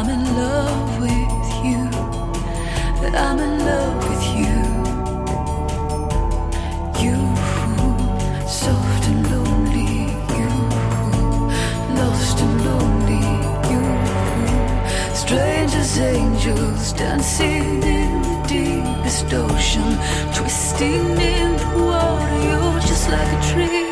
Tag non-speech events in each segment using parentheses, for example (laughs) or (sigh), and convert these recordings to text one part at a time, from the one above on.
I'm in love with you? That I'm in love with you. You, soft and lonely, you, lost and lonely, you, strange as angels dancing in the deepest ocean, twisting in the water. You're just like a tree.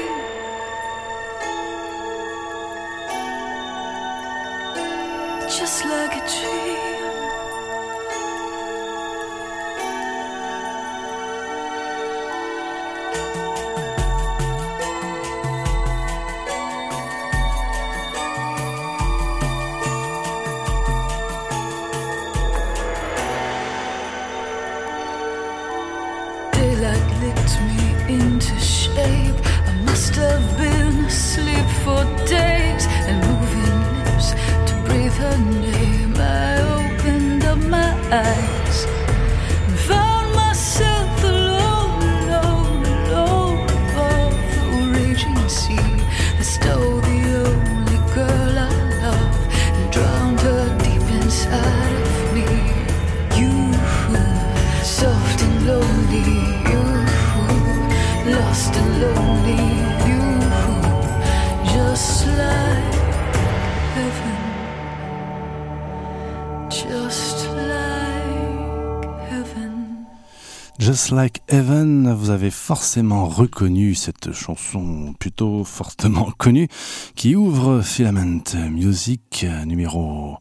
Just like heaven, vous avez forcément reconnu cette chanson plutôt fortement connue qui ouvre Filament Music numéro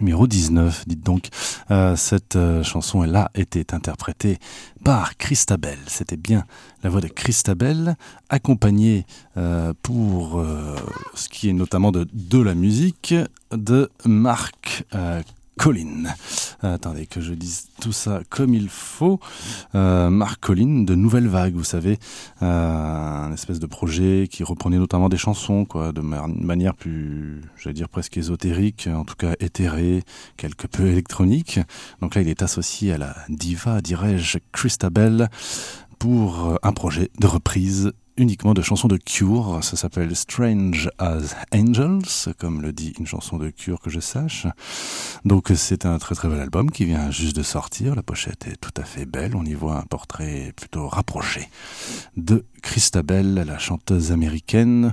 numéro 19, dites donc. Euh, cette euh, chanson, elle a été interprétée par Christabel. C'était bien la voix de Christabel, accompagnée euh, pour ce qui est notamment de, de la musique de Marc Collin. Euh, attendez que je dise tout ça comme il faut. Euh, Marc Collin de Nouvelle Vague, vous savez, euh, un espèce de projet qui reprenait notamment des chansons, quoi, de ma- manière plus, j'allais dire presque ésotérique, en tout cas éthérée, quelque peu électronique. Donc là, il est associé à la diva, dirais-je, Christabel, pour un projet de reprise uniquement de chansons de Cure. Ça s'appelle Strange as Angels, comme le dit une chanson de Cure que je sache. Donc c'est un très très bel album qui vient juste de sortir. La pochette est tout à fait belle. On y voit un portrait plutôt rapproché de Christabel, la chanteuse américaine,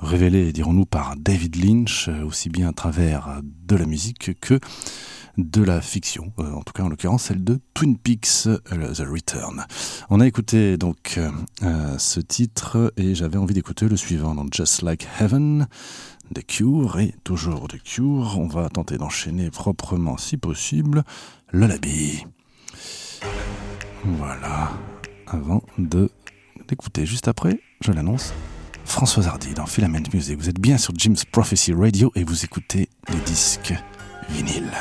révélée, dirons-nous, par David Lynch, aussi bien à travers de la musique que de la fiction, euh, en tout cas en l'occurrence celle de Twin Peaks euh, The Return. On a écouté donc euh, ce titre et j'avais envie d'écouter le suivant, donc Just Like Heaven. The Cure et toujours The Cure. On va tenter d'enchaîner proprement si possible le Labi. Voilà. Avant de d'écouter juste après, je l'annonce, François Hardy dans Filament Music. Vous êtes bien sur Jim's Prophecy Radio et vous écoutez les disques vinyles.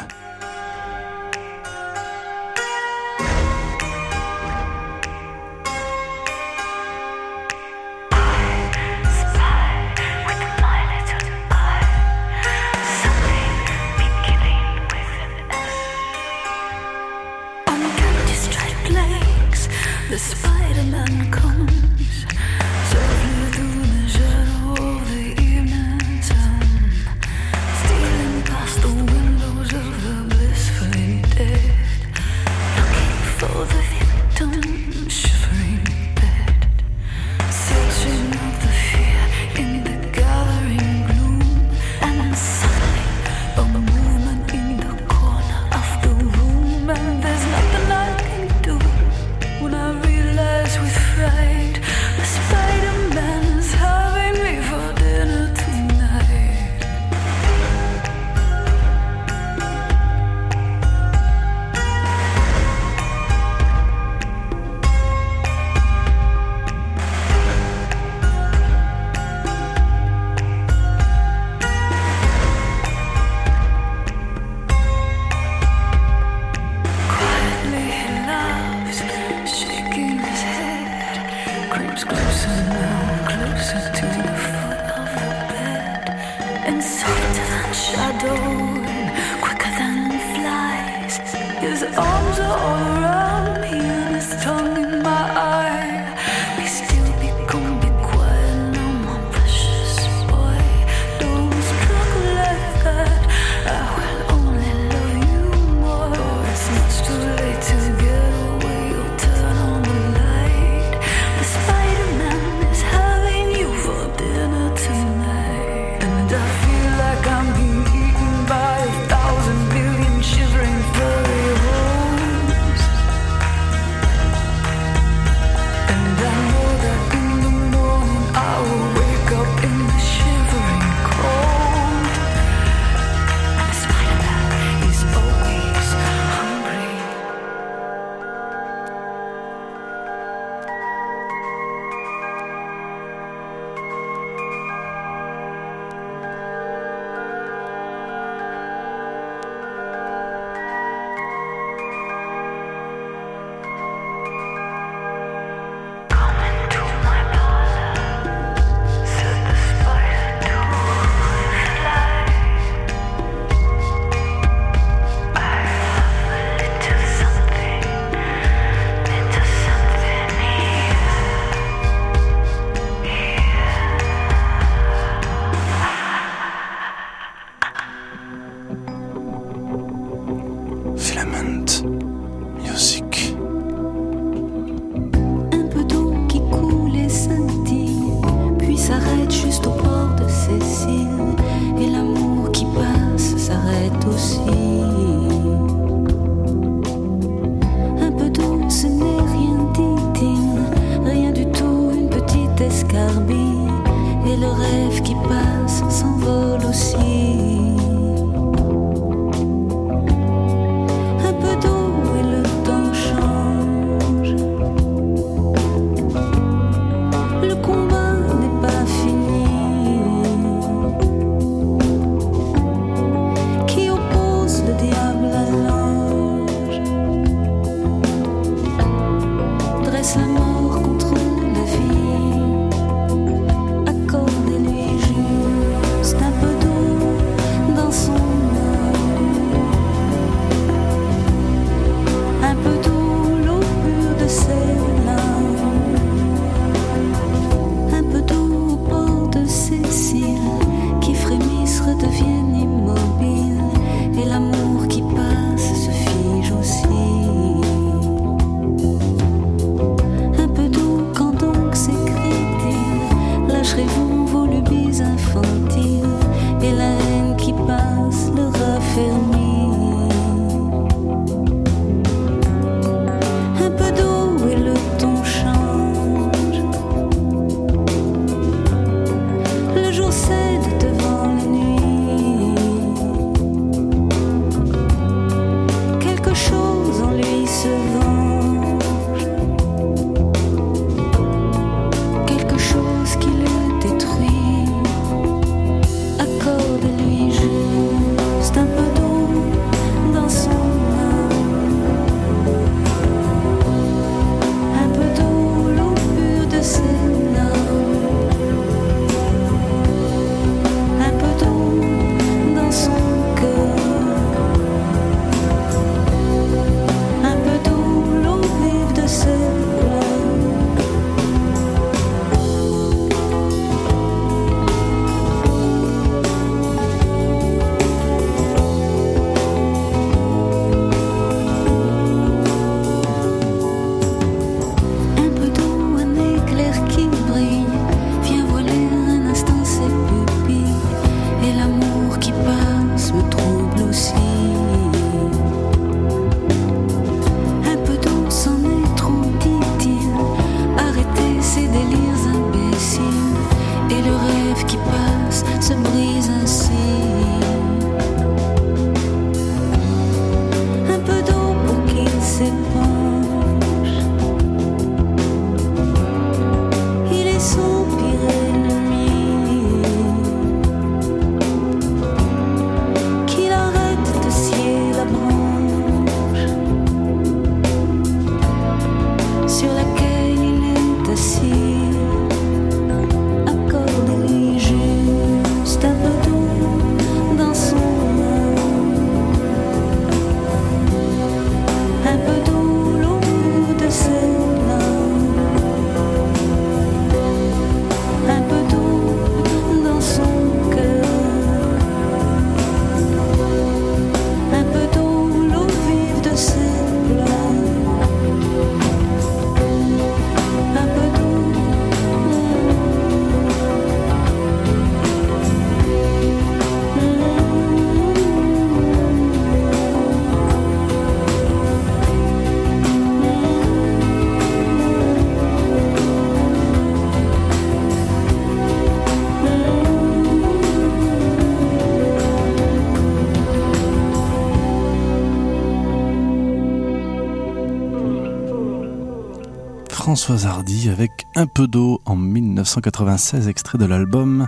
Françoise Hardy avec Un peu d'eau en 1996, extrait de l'album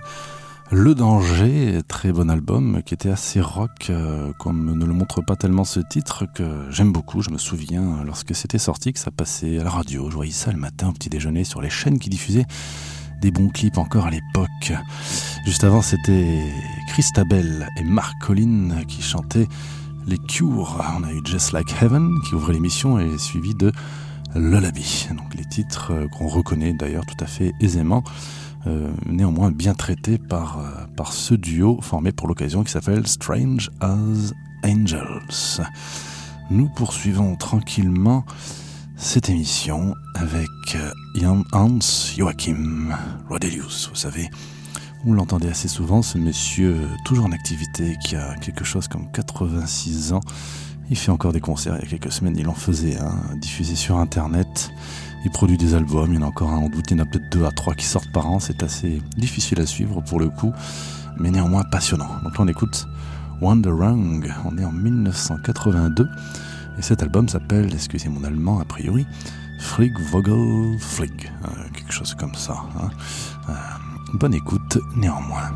Le Danger, très bon album qui était assez rock, euh, comme ne le montre pas tellement ce titre que j'aime beaucoup. Je me souviens lorsque c'était sorti que ça passait à la radio. Je voyais ça le matin au petit déjeuner sur les chaînes qui diffusaient des bons clips encore à l'époque. Juste avant, c'était Christabel et Mark Collin qui chantaient les Cures. On a eu Just Like Heaven qui ouvrait l'émission et suivi de Lullaby. Donc les titres euh, qu'on reconnaît d'ailleurs tout à fait aisément, euh, néanmoins bien traités par, euh, par ce duo formé pour l'occasion qui s'appelle Strange as Angels. Nous poursuivons tranquillement cette émission avec Hans Joachim Rodelius, vous savez. Vous l'entendez assez souvent, ce monsieur toujours en activité qui a quelque chose comme 86 ans. Il fait encore des concerts. Il y a quelques semaines, il en faisait un, diffusé sur Internet. Il produit des albums. Il y en a encore un en doute. Il y en a peut-être deux à trois qui sortent par an. C'est assez difficile à suivre pour le coup, mais néanmoins passionnant. Donc là, on écoute Wanderung. On est en 1982. Et cet album s'appelle, excusez mon allemand a priori, Frig Vogel Flig. Euh, quelque chose comme ça. hein. Euh, bonne écoute néanmoins.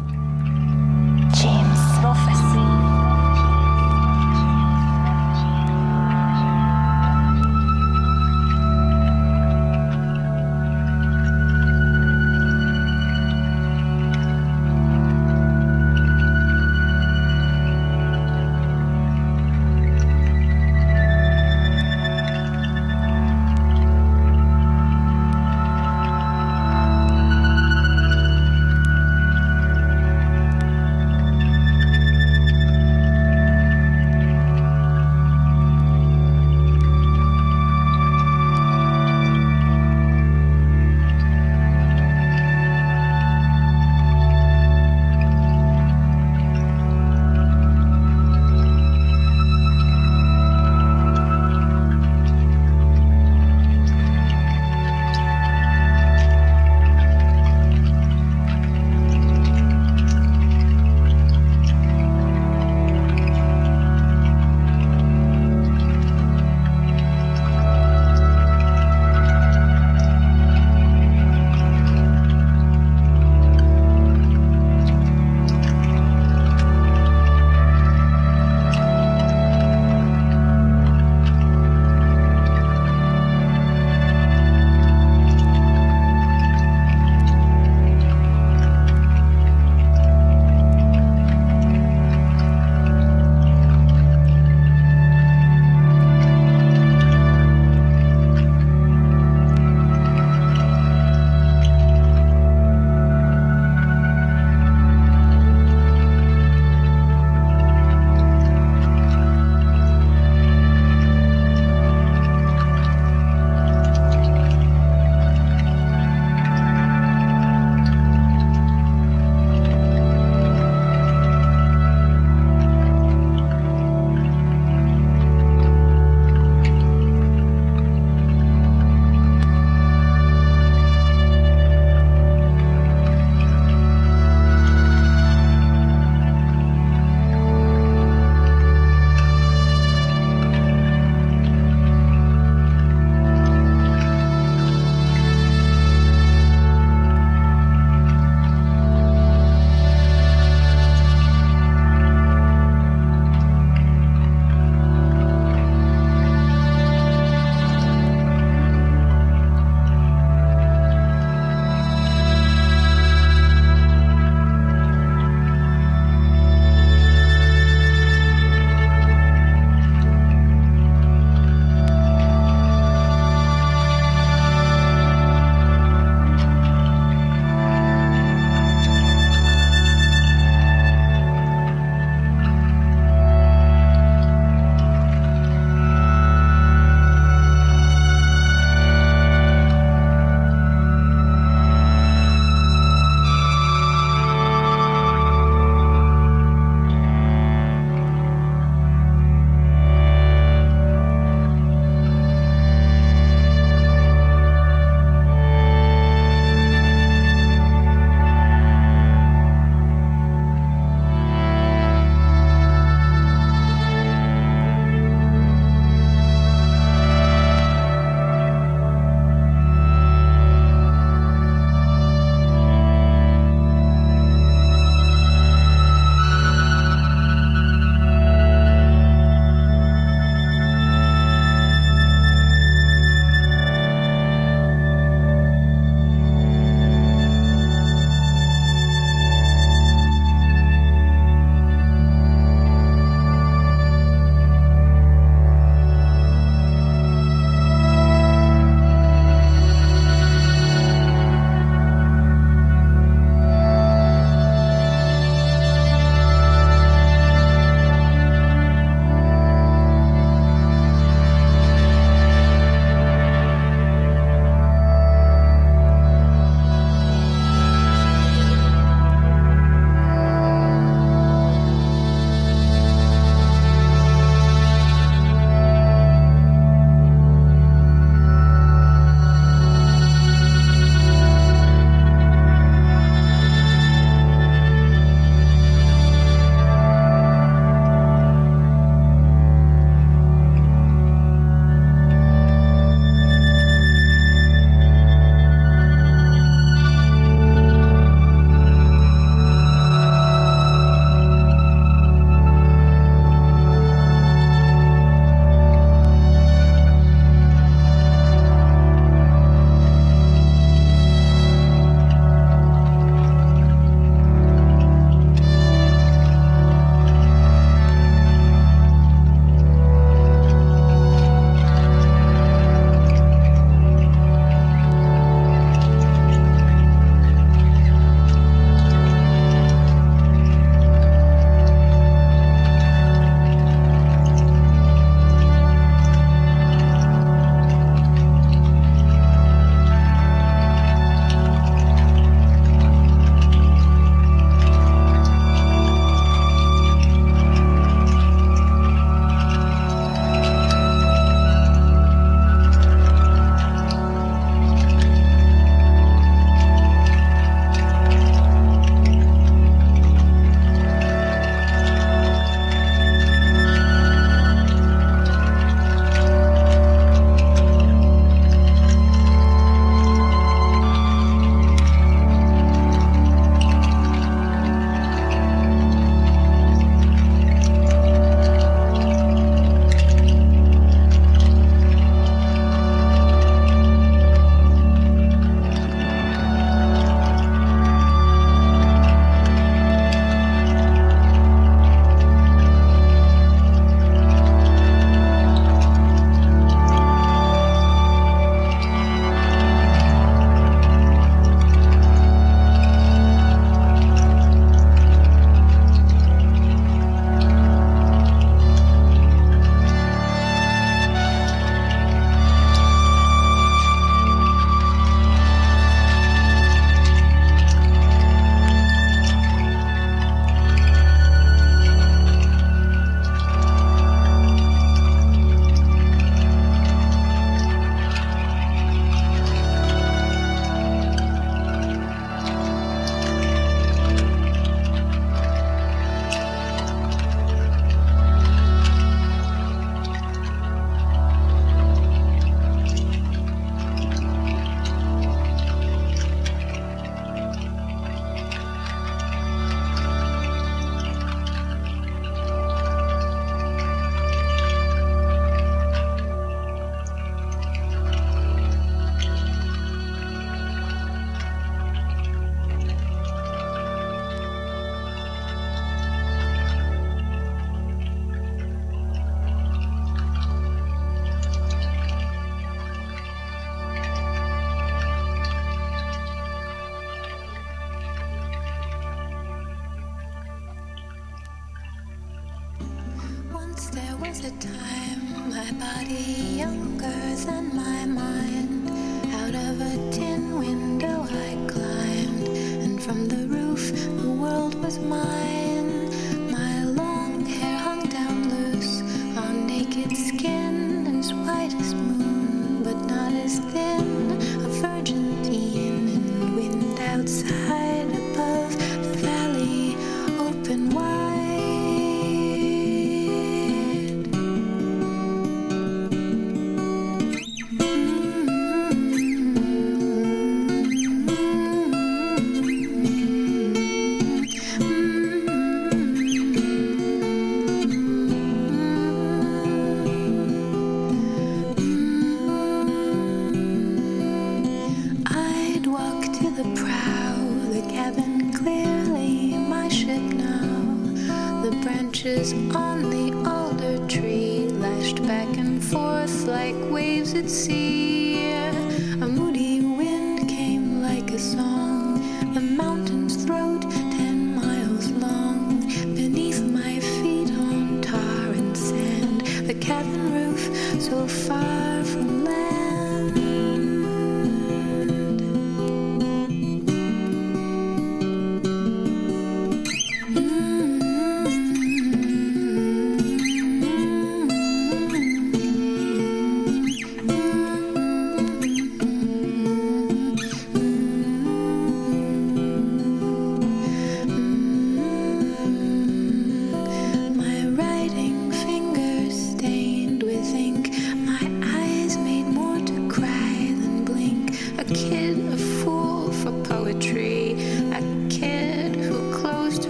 from the roof, the world was mine.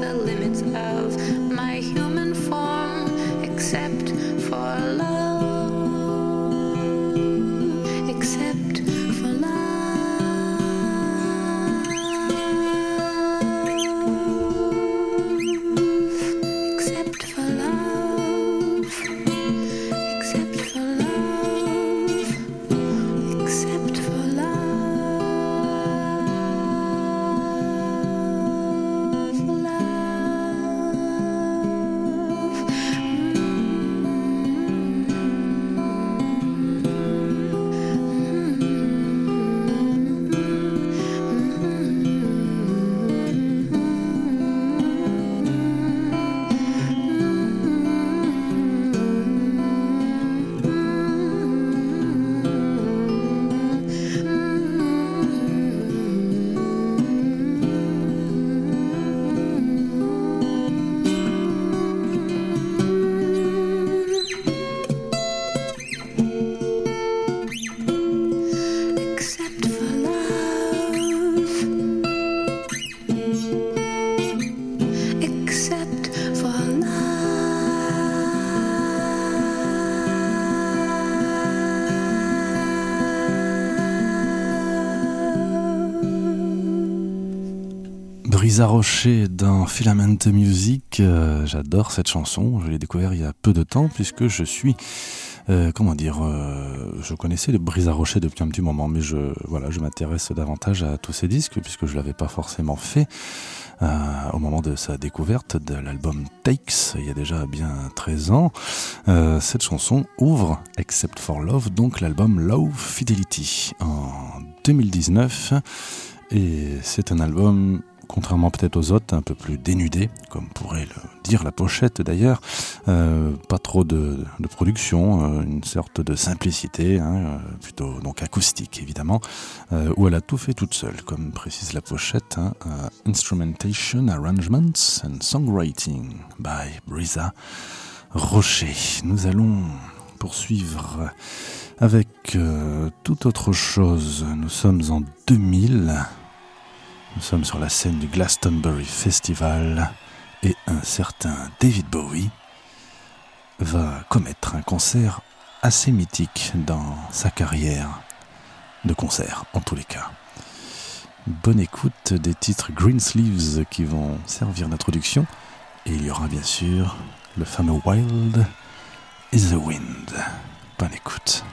finally Lisa Rocher dans Filament Music. Euh, j'adore cette chanson. Je l'ai découvert il y a peu de temps puisque je suis, euh, comment dire, euh, je connaissais le Brisa Rocher depuis un petit moment, mais je, voilà, je m'intéresse davantage à tous ces disques puisque je l'avais pas forcément fait au moment de sa découverte de l'album Takes il y a déjà bien 13 ans. cette chanson ouvre Except for Love, donc l'album Love Fidelity en 2019. Et c'est un album contrairement peut-être aux autres, un peu plus dénudé, comme pourrait le dire la pochette d'ailleurs. Euh, pas trop de, production, euh, une sorte de simplicité, hein, euh, plutôt donc acoustique évidemment, où elle a tout fait toute seule, comme précise la pochette. Hein, Instrumentation, Arrangements and Songwriting by Brisa Rocher. Nous allons poursuivre avec toute autre chose. Nous sommes en 2000. Nous sommes sur la scène du Glastonbury Festival et un certain David Bowie va commettre un concert assez mythique dans sa carrière de concert, en tous les cas. Bonne écoute des titres Greensleeves qui vont servir d'introduction et il y aura bien sûr le fameux Wild is the Wind. Bonne écoute.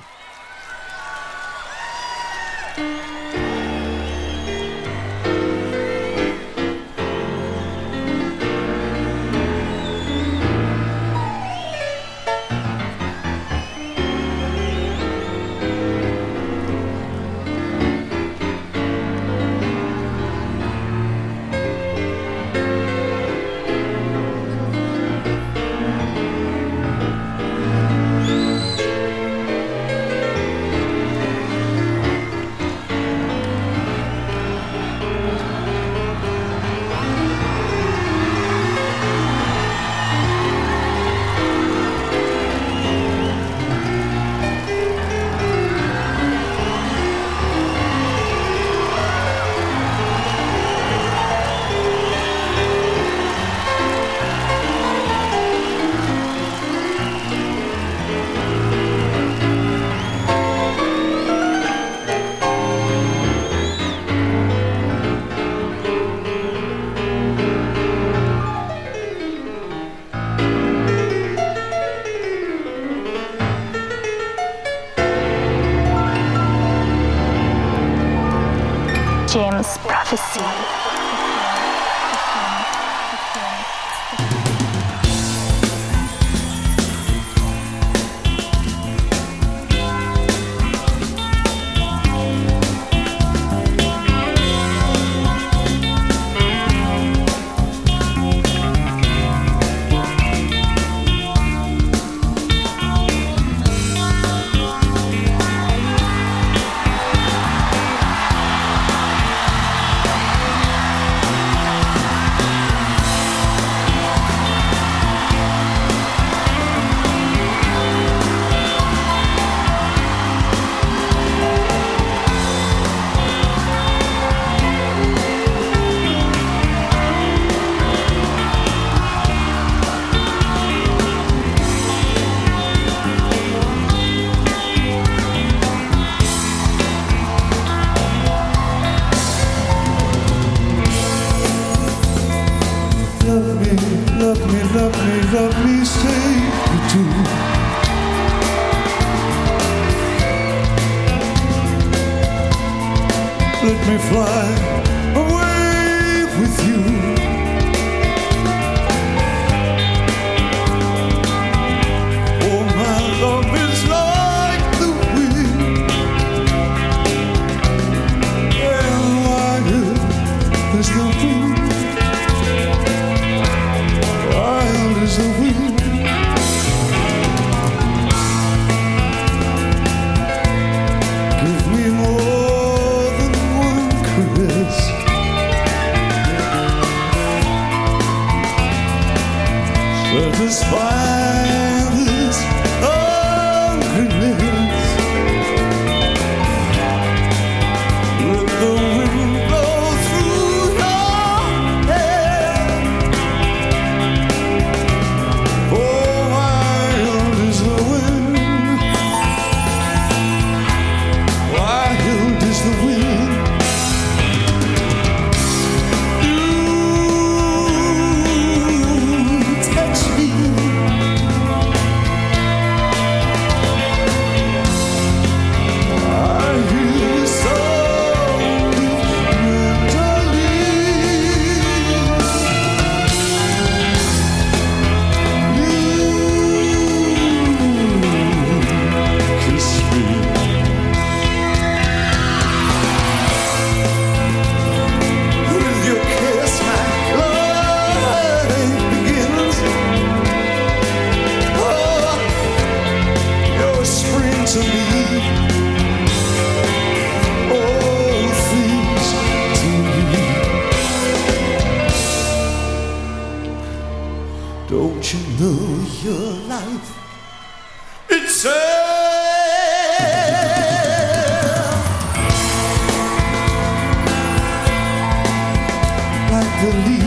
The leaf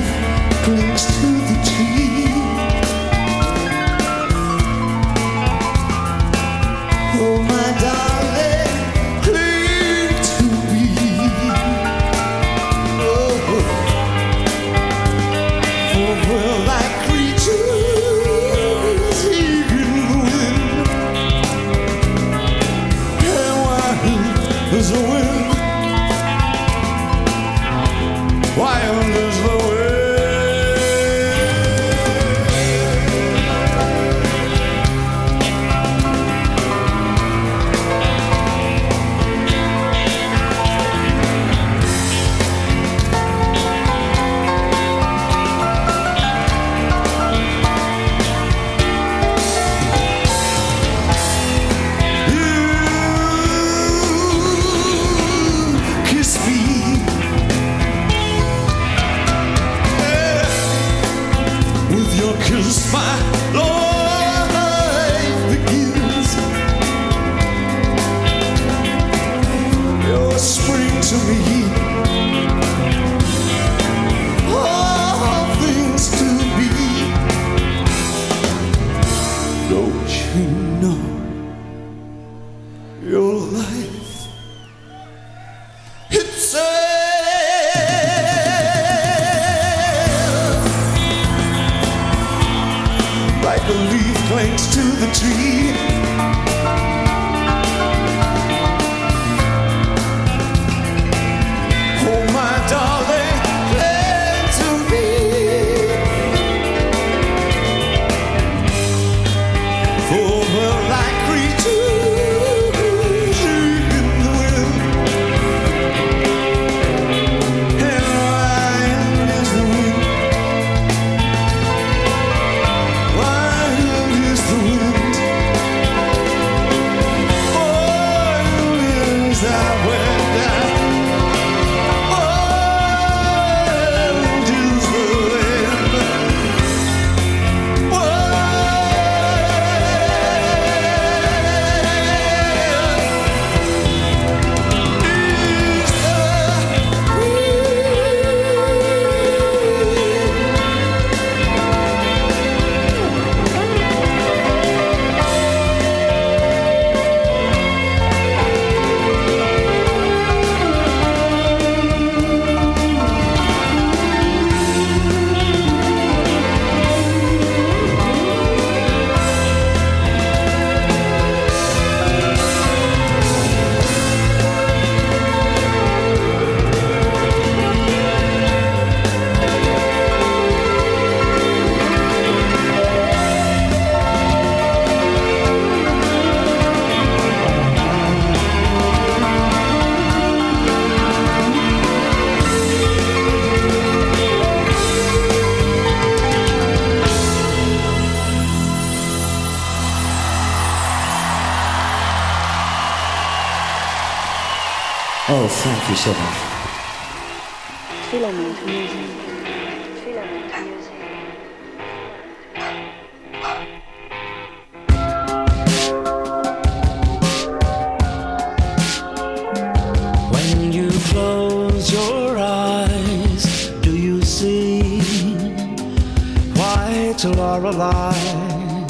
white Lorelei?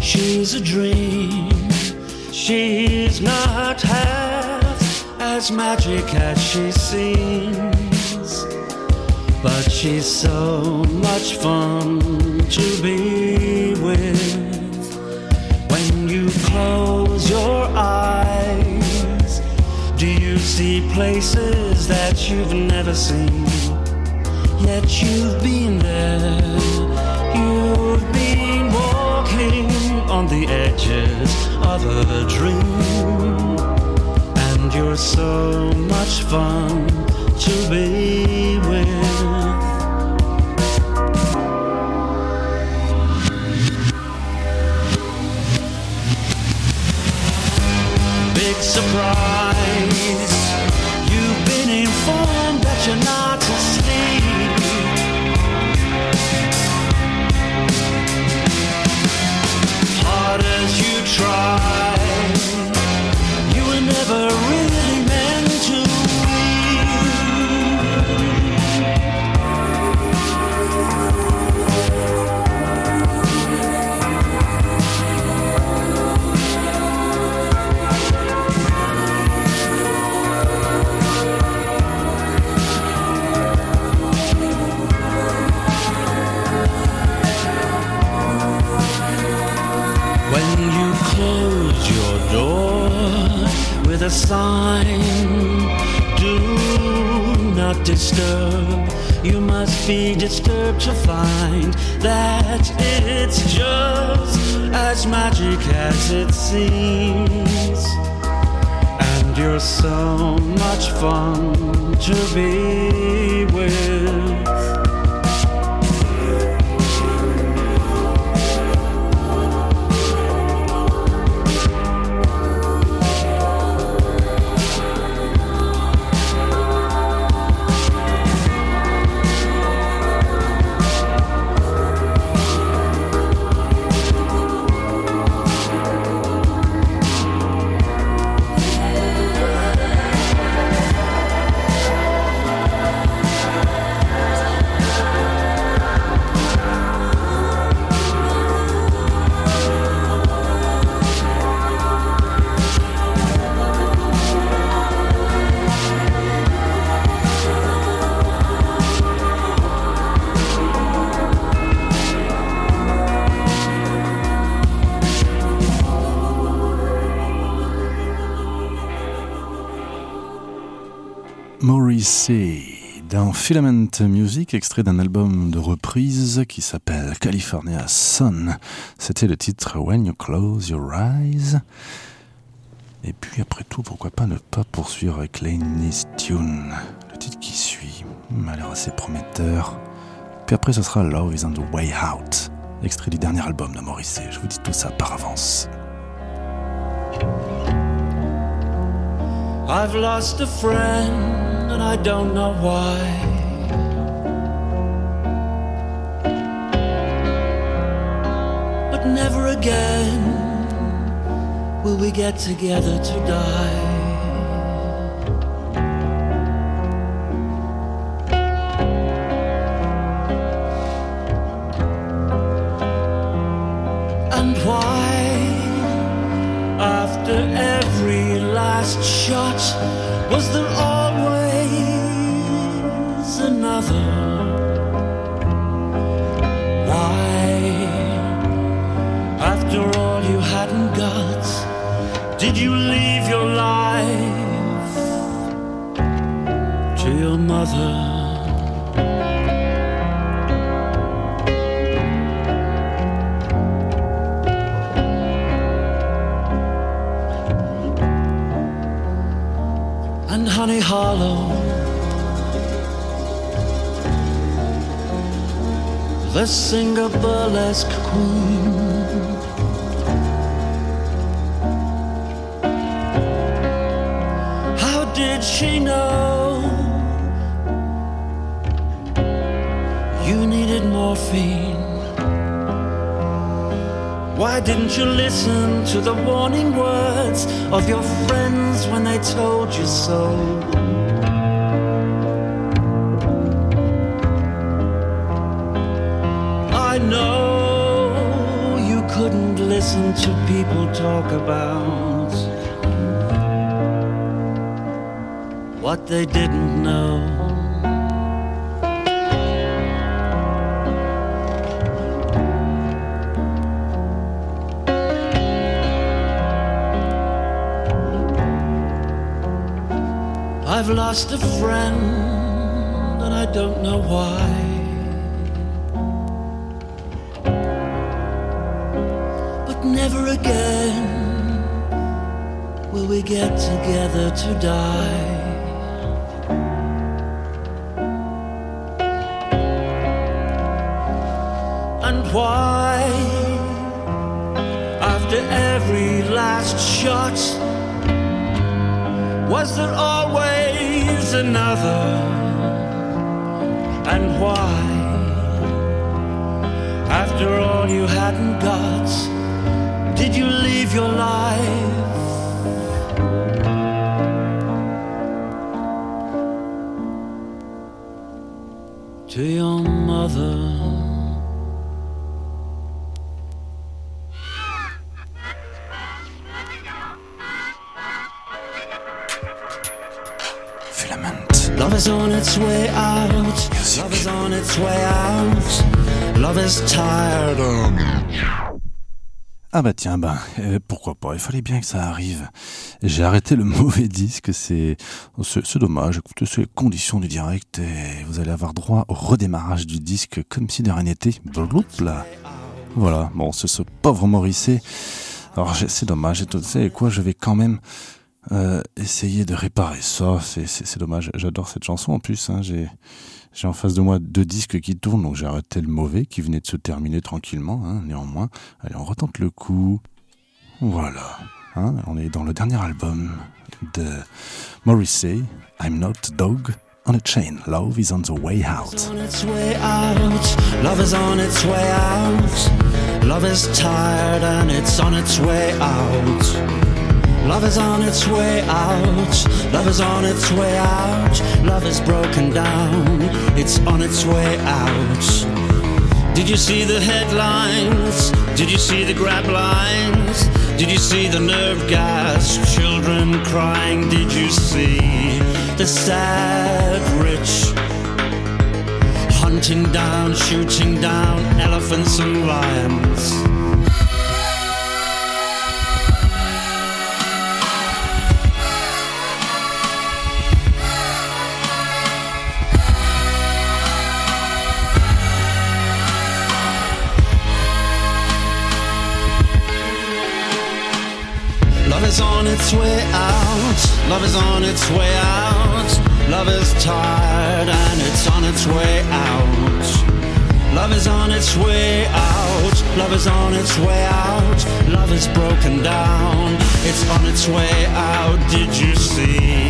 She's a dream. She's not half as magic as she seems, but she's so much fun to be with. When you close your eyes, do you see places that you've never seen? Yet you've been there. Edges of a dream. And you're so much fun to be with. big surprise. You've been informed that you're not try, with a sign, do not disturb. You must be disturbed to find that it's just as magic as it seems. And you're so much fun to be with. Morrissey dans Filament Music, extrait d'un album de reprise qui s'appelle California Sun. C'était le titre When You Close Your Eyes. Et puis après tout, pourquoi pas ne pas poursuivre avec Laney's Tune, le titre qui suit, m'a l'air assez prometteur. Puis après, ce sera Love is on the Way Out, extrait du dernier album de Morrissey. Je vous dis tout ça par avance. I've lost a friend and I don't know why. But never again will we get together to die. And why, after every last shot, was there they didn't know. I've lost a friend and I don't know why. But never again will we get together to die. Why, after every last shot, was there always another? And why, after all you hadn't got, did you leave your life? To your mother. Ah bah tiens, euh, pourquoi pas, il fallait bien que ça arrive. J'ai arrêté le (laughs) mauvais disque, c'est dommage, écoutez, c'est les conditions du direct et vous allez avoir droit au redémarrage du disque comme si de rien n'était. Voilà, bon, c'est ce pauvre Morrissey. Alors c'est dommage, et tout, tu sais quoi, je vais quand même euh, essayer de réparer ça, c'est dommage, j'adore cette chanson en plus, hein, j'ai... J'ai en face de moi deux disques qui tournent, donc j'ai arrêté le mauvais qui venait de se terminer tranquillement, hein, néanmoins. Allez, on retente le coup. Voilà. Hein, on est dans le dernier album de Morrissey, I'm Not Dog on a Chain. Love is on the way out. on its way out. Love is on its way out. Love is tired and it's on its way out. Love is on its way out. Love is on its way out. Love is broken down. It's on its way out. Did you see the headlines? Did you see the grab lines? Did you see the nerve gas? Children crying. Did you see the sad rich? Hunting down, shooting down elephants and lions. Is on its way out. Love is on its way out. Love is tired and it's on its way out. Love is on its way out. Love is on its way out. Love is broken down. It's on its way out. Did you see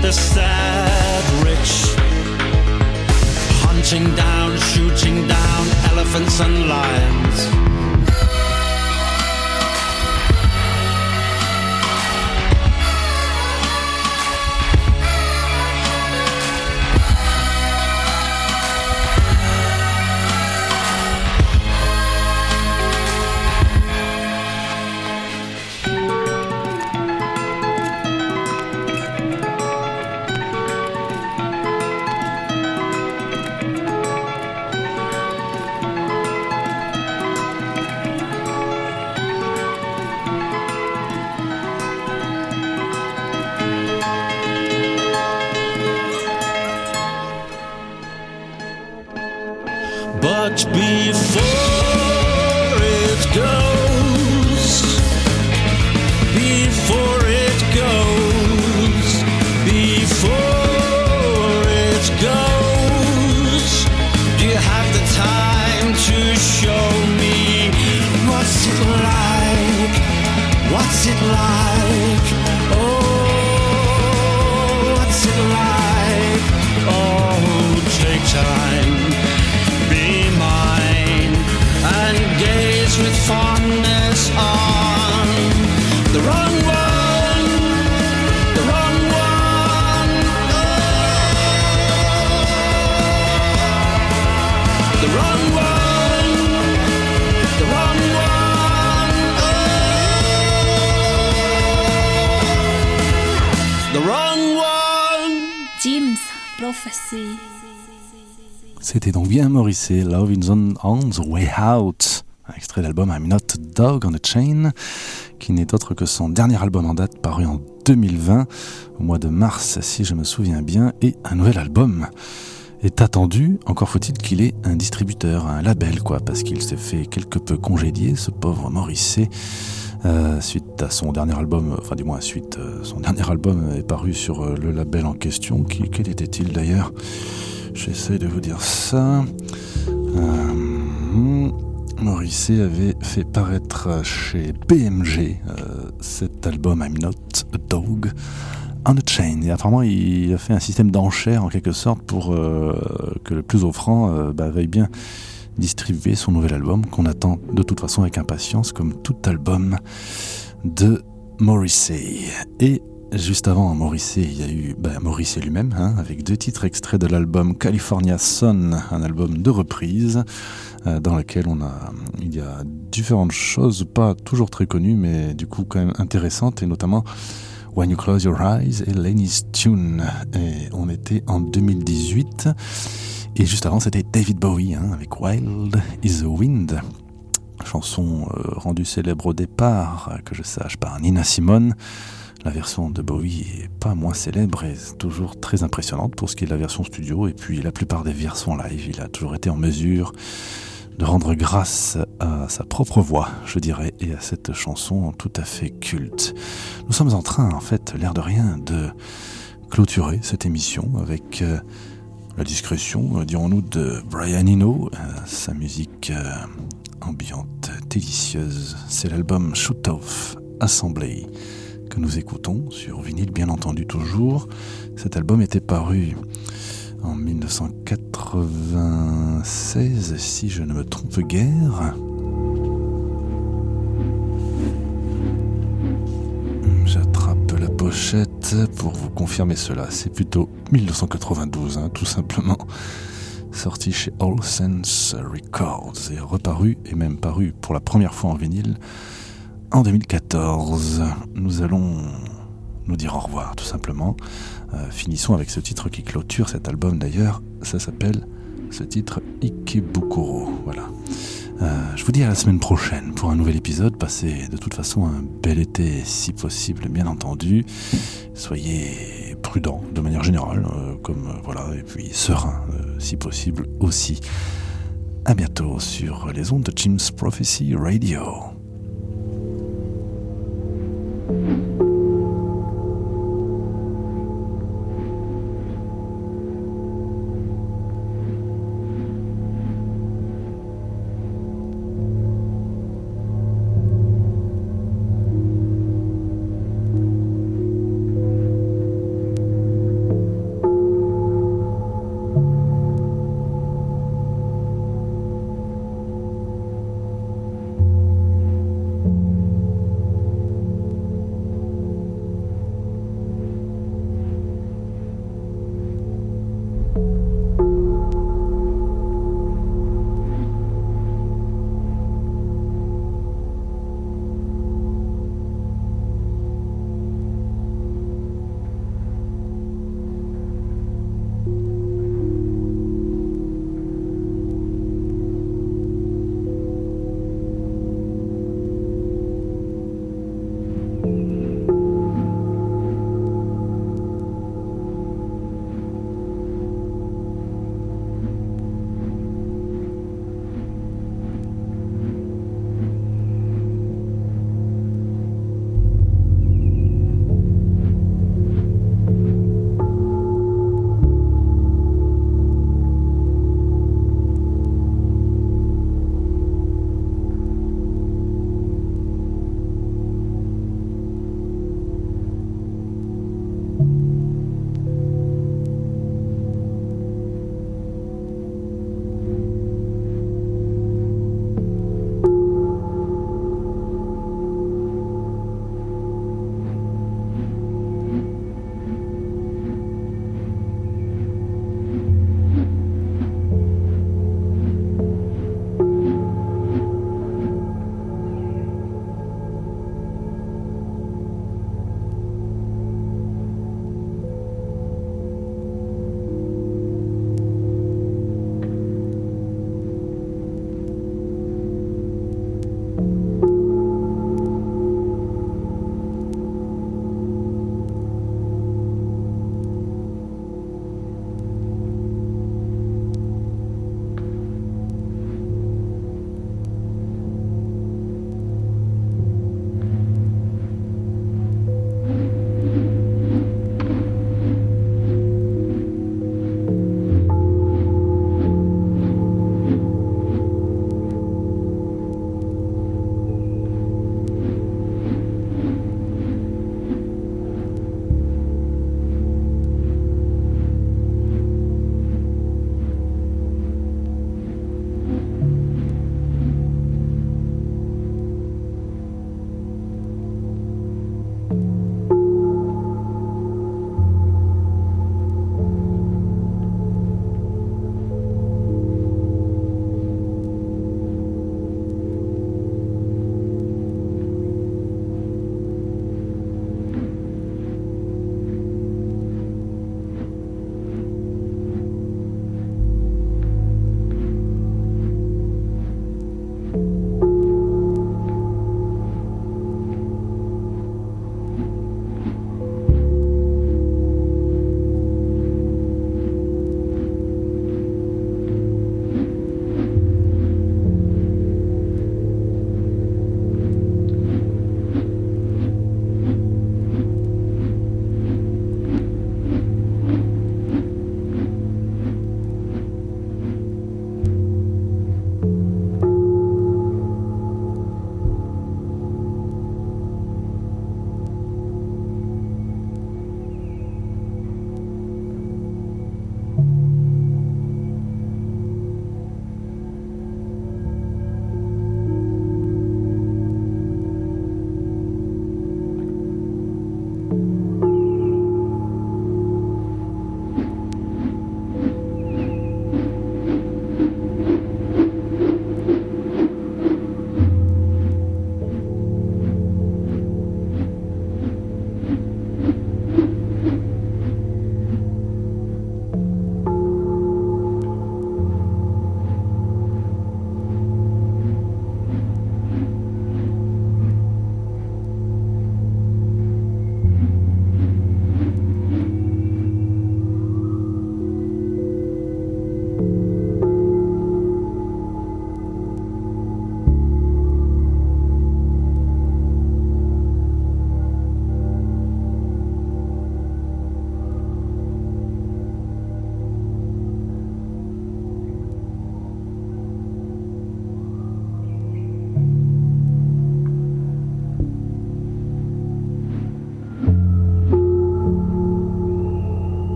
the sad rich? Hunting down, shooting down elephants and lions. C'était donc bien Morrissey, Love in on, the Way Out, un extrait d'album I'm Not Dog on a Chain, qui n'est autre que son dernier album en date paru en 2020, au mois de mars si je me souviens bien, et un nouvel album est attendu, encore faut-il qu'il ait un distributeur, un label quoi, parce qu'il s'est fait quelque peu congédier, ce pauvre Morrissey. Euh, suite à son dernier album, enfin du moins suite, euh, son dernier album est paru sur euh, le label en question. Qui, quel était-il d'ailleurs? J'essaie de vous dire ça. Morrissey avait fait paraître chez BMG cet album I'm Not a Dog on a Chain. Et apparemment, il a fait un système d'enchères en quelque sorte pour que le plus offrant bah, veuille bien distribuer son nouvel album qu'on attend de toute façon avec impatience comme tout album de Morrissey. Et juste avant Morrissey, il y a eu bah, Morrissey lui-même hein, avec deux titres extraits de l'album California Sun, un album de reprise euh, dans lequel on a il y a différentes choses pas toujours très connues mais du coup quand même intéressantes et notamment When You Close Your Eyes et Lenny's Tune. Et on était en 2018 et juste avant, c'était David Bowie hein, avec Wild is the Wind, chanson euh, rendue célèbre au départ, que je sache, par Nina Simone. La version de Bowie est pas moins célèbre et toujours très impressionnante pour ce qui est de la version studio. Et puis la plupart des versions live, il a toujours été en mesure de rendre grâce à sa propre voix, je dirais, et à cette chanson tout à fait culte. Nous sommes en train, en fait, l'air de rien, de clôturer cette émission avec euh, la discrétion, euh, dirons-nous, de Brian Eno, euh, sa musique ambiante, délicieuse. C'est l'album Shoot Off Assembly que nous écoutons sur vinyle, bien entendu, toujours. Cet album était paru en 1996, si je ne me trompe guère. pochette pour vous confirmer cela. C'est plutôt 1992, hein, tout simplement. Sorti chez All Sense Records et reparu, et même paru pour la première fois en vinyle, en 2014. Nous allons nous dire au revoir, tout simplement. Euh, finissons avec ce titre qui clôture cet album d'ailleurs. Ça s'appelle ce titre Ikebukuro. Voilà. Euh, je vous dis à la semaine prochaine pour un nouvel épisode. Passez de toute façon un bel été si possible, bien entendu. Soyez prudents de manière générale, euh, comme voilà, et puis serein si possible aussi. À bientôt sur les ondes de Jim's Prophecy Radio.